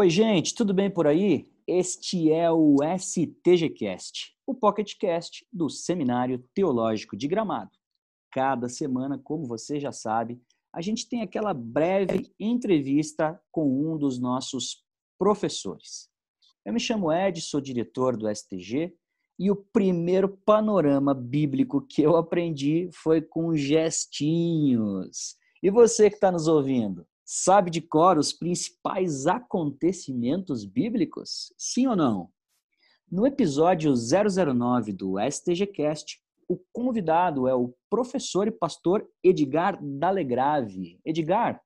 Oi, gente, tudo bem por aí? Este é o STGcast, o PocketCast do Seminário Teológico de Gramado. Cada semana, como você já sabe, a gente tem aquela breve entrevista com um dos nossos professores. Eu me chamo Ed, sou diretor do STG e o primeiro panorama bíblico que eu aprendi foi com gestinhos. E você que está nos ouvindo, sabe de cor os principais acontecimentos bíblicos? Sim ou não? No episódio 009 do STGcast, o convidado é o professor e pastor Edgar Dalegrave. Edgar,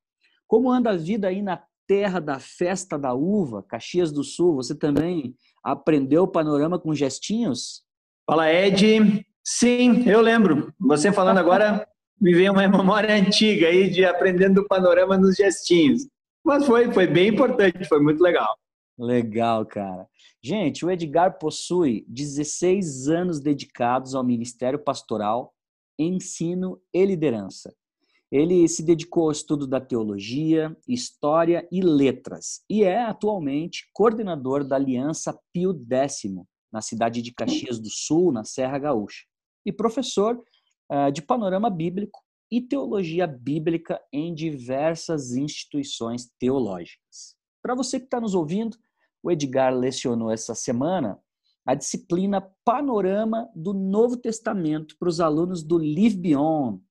como anda a vida aí na terra da festa da uva, Caxias do Sul? Você também aprendeu o panorama com gestinhos? Fala, Ed. Sim, eu lembro. Você falando agora, me veio uma memória antiga aí de aprendendo o panorama nos gestinhos. Mas foi, foi bem importante, foi muito legal. Legal, cara. Gente, o Edgar possui 16 anos dedicados ao ministério pastoral, ensino e liderança. Ele se dedicou ao estudo da teologia, história e letras e é atualmente coordenador da Aliança Pio X, na cidade de Caxias do Sul, na Serra Gaúcha, e professor de panorama bíblico e teologia bíblica em diversas instituições teológicas. Para você que está nos ouvindo, o Edgar lecionou essa semana a disciplina Panorama do Novo Testamento para os alunos do Live Beyond,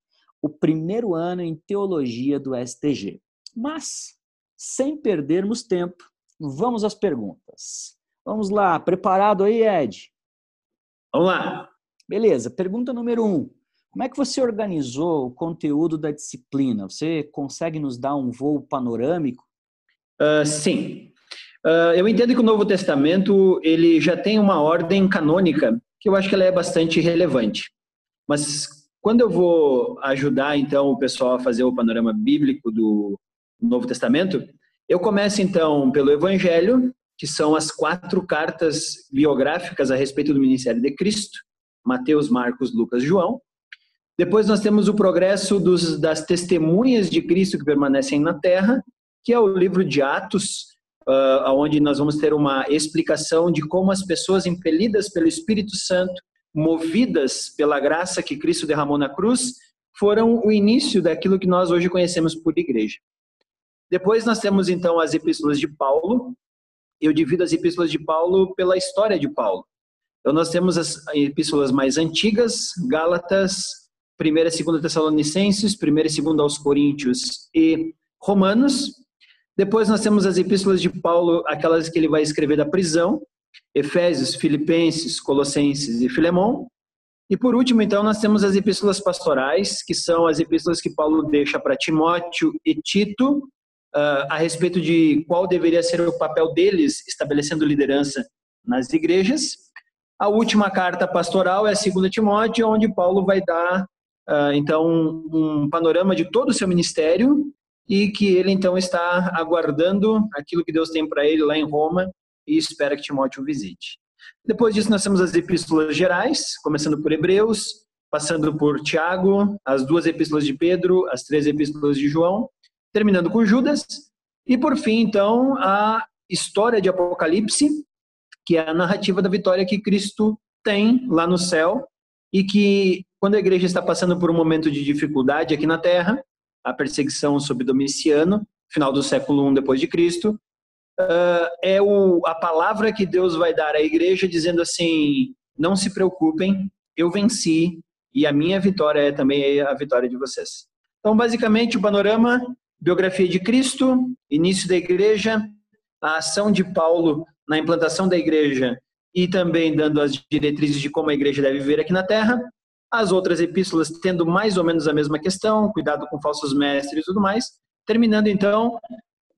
o primeiro ano em teologia do STG. Mas, sem perdermos tempo, vamos às perguntas. Vamos lá, preparado aí, Ed? Vamos lá. Beleza, pergunta número um. Como é que você organizou o conteúdo da disciplina? Você consegue nos dar um voo panorâmico? Uh, sim. Uh, eu entendo que o Novo Testamento ele já tem uma ordem canônica que eu acho que ela é bastante relevante. Mas quando eu vou ajudar então o pessoal a fazer o panorama bíblico do Novo Testamento, eu começo então pelo Evangelho, que são as quatro cartas biográficas a respeito do ministério de Cristo: Mateus, Marcos, Lucas, João. Depois nós temos o progresso dos, das testemunhas de Cristo que permanecem na terra, que é o livro de Atos, uh, onde nós vamos ter uma explicação de como as pessoas impelidas pelo Espírito Santo, movidas pela graça que Cristo derramou na cruz, foram o início daquilo que nós hoje conhecemos por igreja. Depois nós temos então as epístolas de Paulo. Eu divido as epístolas de Paulo pela história de Paulo. Então nós temos as epístolas mais antigas, Gálatas, primeira e segunda Tessalonicenses, primeira e segunda aos Coríntios e Romanos. Depois nós temos as epístolas de Paulo, aquelas que ele vai escrever da prisão, Efésios, Filipenses, Colossenses e Filemão. E por último, então, nós temos as epístolas pastorais, que são as epístolas que Paulo deixa para Timóteo e Tito, uh, a respeito de qual deveria ser o papel deles estabelecendo liderança nas igrejas. A última carta pastoral é a segunda Timóteo, onde Paulo vai dar então um panorama de todo o seu ministério e que ele então está aguardando aquilo que Deus tem para ele lá em Roma e espera que Timóteo visite. Depois disso nós temos as epístolas gerais, começando por Hebreus, passando por Tiago, as duas epístolas de Pedro, as três epístolas de João, terminando com Judas e por fim então a história de Apocalipse, que é a narrativa da vitória que Cristo tem lá no céu e que quando a igreja está passando por um momento de dificuldade aqui na Terra, a perseguição sob Domiciano, final do século I depois de Cristo, uh, é o, a palavra que Deus vai dar à igreja dizendo assim: não se preocupem, eu venci e a minha vitória é também a vitória de vocês. Então, basicamente, o panorama: biografia de Cristo, início da igreja, a ação de Paulo na implantação da igreja e também dando as diretrizes de como a igreja deve viver aqui na Terra, as outras epístolas tendo mais ou menos a mesma questão, cuidado com falsos mestres e tudo mais, terminando então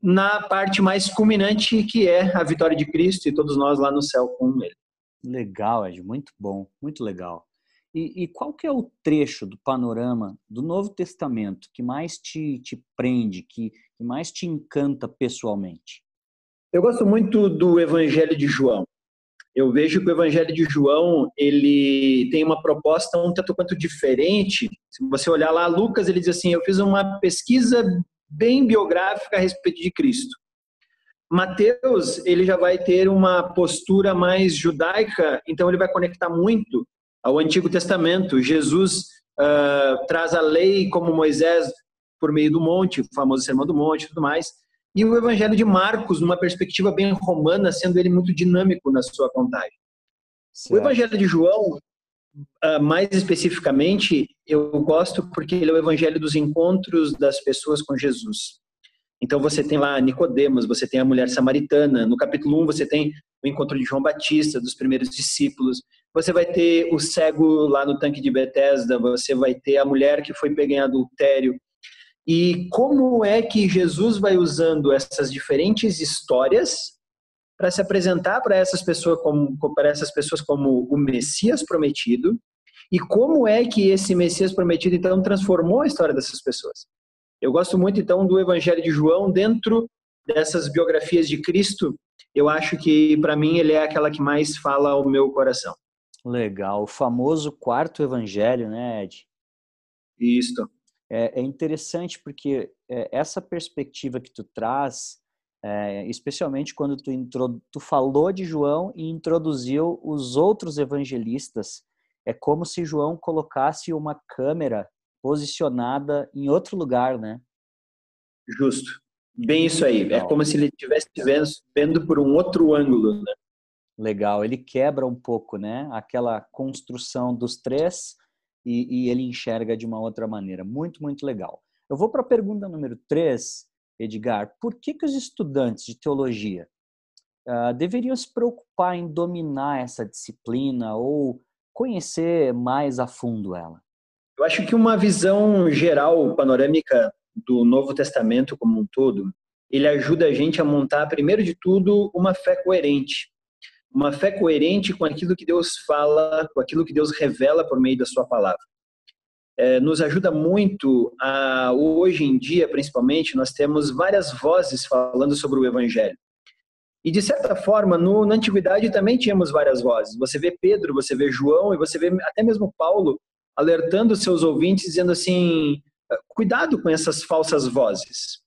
na parte mais culminante que é a vitória de Cristo e todos nós lá no céu com ele. Legal, Ed, muito bom, muito legal. E, e, qual que é o trecho do panorama do Novo Testamento que mais te, te prende, que, que mais te encanta pessoalmente? Eu gosto muito do Evangelho de João eu vejo que o Evangelho de João ele tem uma proposta um tanto quanto diferente. Se você olhar lá, Lucas ele diz assim: eu fiz uma pesquisa bem biográfica a respeito de Cristo. Mateus, ele já vai ter uma postura mais judaica, então ele vai conectar muito ao Antigo Testamento. Jesus uh, traz a lei como Moisés por meio do monte, o famoso Sermão do Monte e tudo mais. E o Evangelho de Marcos, numa perspectiva bem romana, sendo ele muito dinâmico na sua contagem. Certo. O Evangelho de João, uh, mais especificamente, eu gosto porque ele é o Evangelho dos encontros das pessoas com Jesus. Então você tem lá Nicodemos, você tem a mulher samaritana, no capítulo 1 você tem o encontro de João Batista, dos primeiros discípulos. Você vai ter o cego lá no tanque de Betesda, você vai ter a mulher que foi pega em adultério. E como é que Jesus vai usando essas diferentes histórias para se apresentar para essas pessoas como para essas pessoas como o Messias prometido? E como é que esse Messias prometido então transformou a história dessas pessoas? Eu gosto muito então do Evangelho de João dentro dessas biografias de Cristo. Eu acho que para mim ele é aquela que mais fala ao meu coração. Legal, o famoso quarto evangelho, né, Ed? Isso. É, é interessante porque é, essa perspectiva que tu traz, é, especialmente quando tu, intro, tu falou de João e introduziu os outros evangelistas, é como se João colocasse uma câmera posicionada em outro lugar, né? Justo. Bem isso aí. É como se ele estivesse vendo por um outro ângulo, né? Legal, ele quebra um pouco, né? Aquela construção dos três e, e ele enxerga de uma outra maneira. Muito, muito legal. Eu vou para a pergunta número três, Edgar. Por que, que os estudantes de teologia uh, deveriam se preocupar em dominar essa disciplina ou conhecer mais a fundo ela? Eu acho que uma visão geral, panorâmica do Novo Testamento como um todo, ele ajuda a gente a montar, primeiro de tudo, uma fé coerente uma fé coerente com aquilo que Deus fala, com aquilo que Deus revela por meio da sua palavra. É, nos ajuda muito a, hoje em dia, principalmente, nós temos várias vozes falando sobre o evangelho. E de certa forma, no, na antiguidade também tínhamos várias vozes. Você vê Pedro, você vê João e você vê até mesmo Paulo alertando seus ouvintes dizendo assim: cuidado com essas falsas vozes.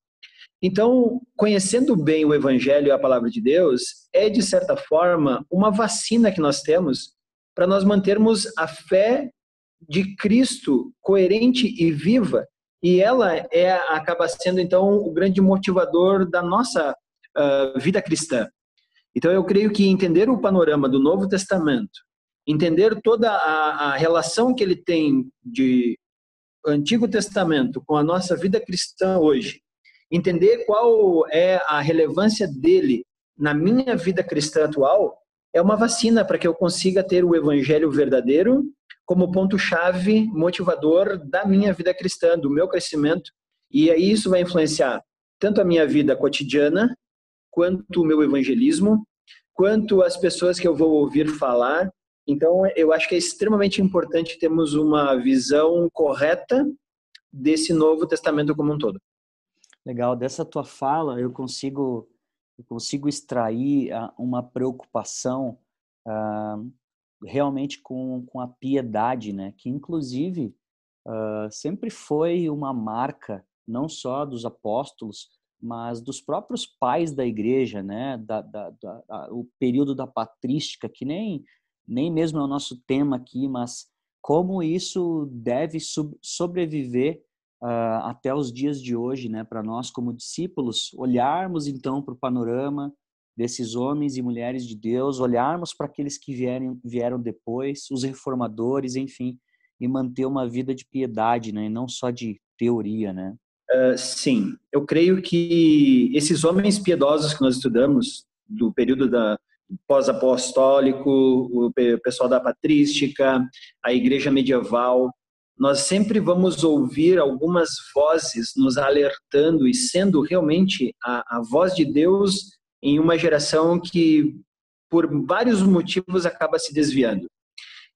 Então, conhecendo bem o Evangelho e a palavra de Deus, é, de certa forma, uma vacina que nós temos para nós mantermos a fé de Cristo coerente e viva. E ela é, acaba sendo, então, o grande motivador da nossa uh, vida cristã. Então, eu creio que entender o panorama do Novo Testamento, entender toda a, a relação que ele tem de Antigo Testamento com a nossa vida cristã hoje, entender qual é a relevância dele na minha vida cristã atual é uma vacina para que eu consiga ter o evangelho verdadeiro como ponto-chave motivador da minha vida cristã, do meu crescimento. E aí isso vai influenciar tanto a minha vida cotidiana, quanto o meu evangelismo, quanto as pessoas que eu vou ouvir falar. Então, eu acho que é extremamente importante termos uma visão correta desse Novo Testamento como um todo. Legal, dessa tua fala eu consigo eu consigo extrair ah, uma preocupação uh, realmente com, com a piedade, né? Que inclusive uh, sempre foi uma marca não só dos apóstolos, mas dos próprios pais da igreja, né? Da, da, da, o período da patrística, que nem nem mesmo é o nosso tema aqui, mas como isso deve sobreviver uh, até os dias de hoje, né, para nós como discípulos, olharmos então para o panorama desses homens e mulheres de Deus, olharmos para aqueles que vierem, vieram depois, os reformadores, enfim, e manter uma vida de piedade, né, e não só de teoria, né? Uh, sim, eu creio que esses homens piedosos que nós estudamos do período da pós-apostólico, o pessoal da patrística, a igreja medieval, nós sempre vamos ouvir algumas vozes nos alertando e sendo realmente a, a voz de Deus em uma geração que, por vários motivos, acaba se desviando.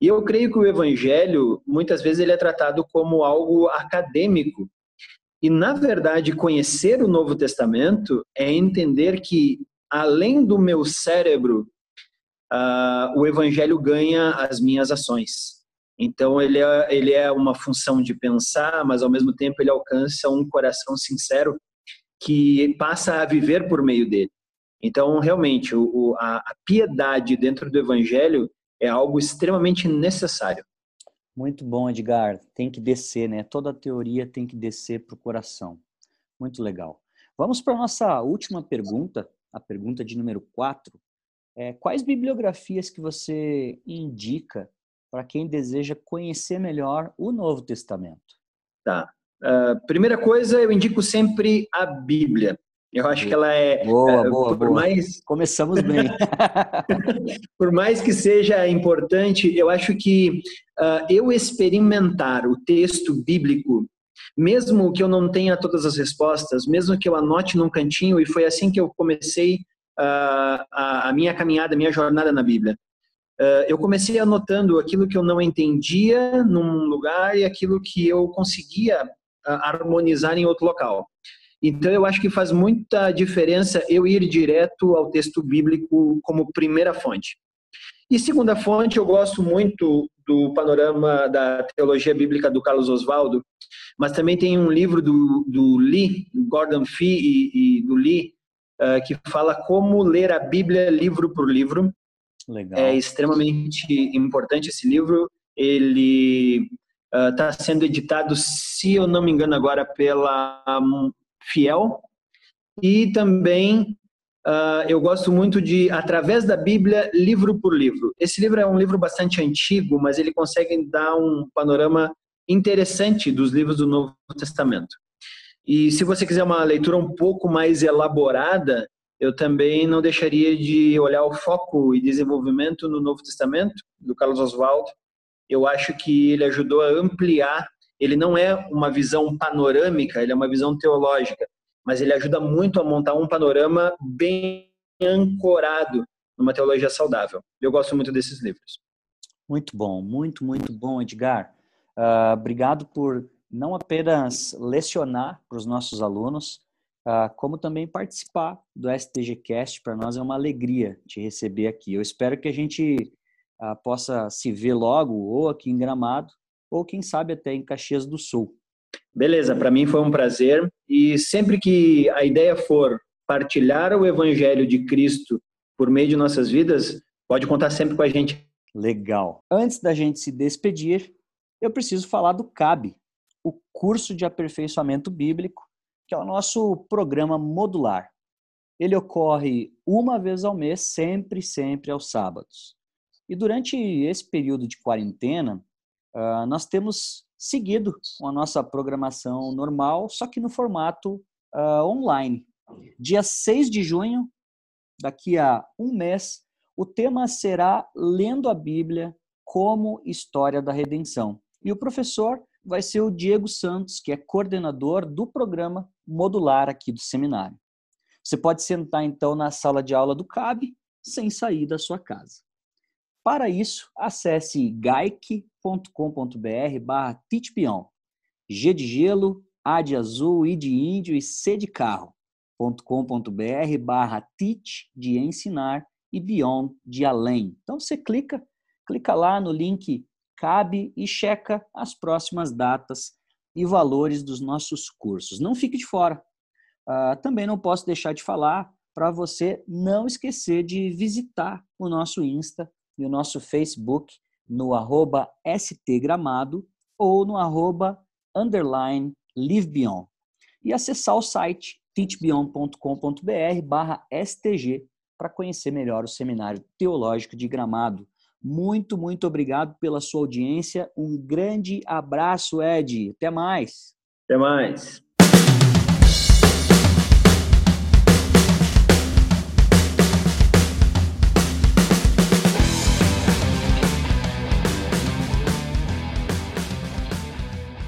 E eu creio que o evangelho, muitas vezes, ele é tratado como algo acadêmico. E, na verdade, conhecer o Novo Testamento é entender que, além do meu cérebro, uh, o evangelho ganha as minhas ações. Então ele é, ele é uma função de pensar, mas ao mesmo tempo ele alcança um coração sincero que passa a viver por meio dele. Então, realmente, o, a, a piedade dentro do evangelho é algo extremamente necessário. Muito bom, Edgar. Tem que descer, né? Toda a teoria tem que descer para o coração. Muito legal. Vamos para a nossa última pergunta, a pergunta de número 4. É, quais bibliografias que você indica para quem deseja conhecer melhor o Novo Testamento? Tá. Uh, primeira coisa, eu indico sempre a Bíblia. Eu acho que ela é. Boa, uh, boa, por boa. Mais... Começamos bem. por mais que seja importante, eu acho que uh, eu experimentar o texto bíblico, mesmo que eu não tenha todas as respostas, mesmo que eu anote num cantinho, e foi assim que eu comecei uh, a, a, minha caminhada, a minha jornada na Bíblia. Eu comecei anotando aquilo que eu não entendia num lugar e aquilo que eu conseguia harmonizar em outro local. Então, eu acho que faz muita diferença eu ir direto ao texto bíblico como primeira fonte. E segunda fonte, eu gosto muito do panorama da teologia bíblica do Carlos Oswaldo, mas também tem um livro do, do Lee, Gordon Fee e, e do Lee, uh, que fala como ler a Bíblia livro por livro. Legal. É extremamente importante esse livro. Ele está uh, sendo editado, se eu não me engano agora, pela fiel e também uh, eu gosto muito de através da Bíblia livro por livro. Esse livro é um livro bastante antigo, mas ele consegue dar um panorama interessante dos livros do Novo Testamento. E se você quiser uma leitura um pouco mais elaborada, eu também não deixaria de olhar o foco e desenvolvimento no Novo Testamento do Carlos Oswald. Eu acho que ele ajudou a ampliar ele não é uma visão panorâmica, ele é uma visão teológica, mas ele ajuda muito a montar um panorama bem ancorado numa teologia saudável. Eu gosto muito desses livros. Muito bom, muito, muito bom, Edgar. Uh, obrigado por não apenas lecionar para os nossos alunos, como também participar do STGcast. Para nós é uma alegria te receber aqui. Eu espero que a gente uh, possa se ver logo, ou aqui em Gramado, ou quem sabe até em Caxias do Sul. Beleza, para mim foi um prazer e sempre que a ideia for partilhar o evangelho de Cristo por meio de nossas vidas, pode contar sempre com a gente. Legal. Antes da gente se despedir, eu preciso falar do CAB, o curso de aperfeiçoamento bíblico, que é o nosso programa modular. Ele ocorre uma vez ao mês, sempre, sempre aos sábados. E durante esse período de quarentena, Uh, nós temos seguido com a nossa programação normal, só que no formato uh, online. Dia 6 de junho, daqui a um mês, o tema será Lendo a Bíblia como História da Redenção. E o professor vai ser o Diego Santos, que é coordenador do programa modular aqui do seminário. Você pode sentar então na sala de aula do CAB sem sair da sua casa. Para isso, acesse gaic.com.br barra titpion. G de gelo, A de azul, I de índio e C de carro.com.br barra tit de ensinar e beyond de além. Então você clica, clica lá no link cabe e checa as próximas datas e valores dos nossos cursos. Não fique de fora. Uh, também não posso deixar de falar para você não esquecer de visitar o nosso Insta e o nosso Facebook no arroba stgramado ou no arroba underline livebeyond. E acessar o site teachbeyond.com.br barra stg para conhecer melhor o Seminário Teológico de Gramado. Muito, muito obrigado pela sua audiência. Um grande abraço, Ed. Até mais. Até mais.